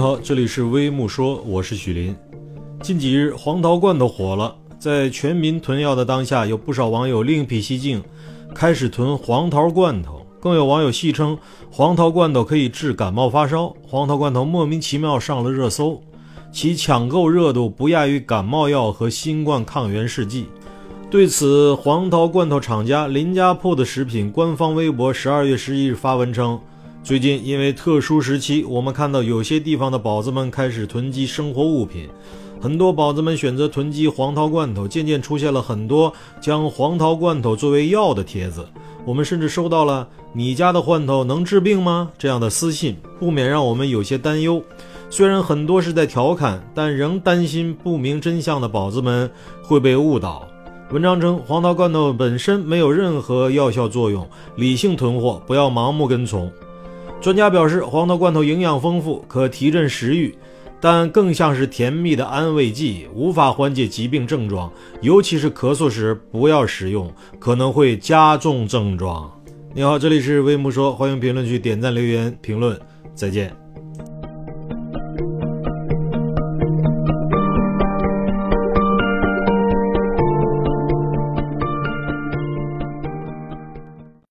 好，这里是微木说，我是许林。近几日黄桃罐头火了，在全民囤药的当下，有不少网友另辟蹊径，开始囤黄桃罐头。更有网友戏称黄桃罐头可以治感冒发烧，黄桃罐头莫名其妙上了热搜，其抢购热度不亚于感冒药和新冠抗原试剂。对此，黄桃罐头厂家林家铺的食品官方微博十二月十一日发文称。最近因为特殊时期，我们看到有些地方的宝子们开始囤积生活物品，很多宝子们选择囤积黄桃罐头，渐渐出现了很多将黄桃罐头作为药的帖子。我们甚至收到了“你家的罐头能治病吗”这样的私信，不免让我们有些担忧。虽然很多是在调侃，但仍担心不明真相的宝子们会被误导。文章称，黄桃罐头本身没有任何药效作用，理性囤货，不要盲目跟从。专家表示，黄桃罐头营养丰富，可提振食欲，但更像是甜蜜的安慰剂，无法缓解疾病症状，尤其是咳嗽时不要食用，可能会加重症状。你好，这里是微木说，欢迎评论区点赞留言评论，再见。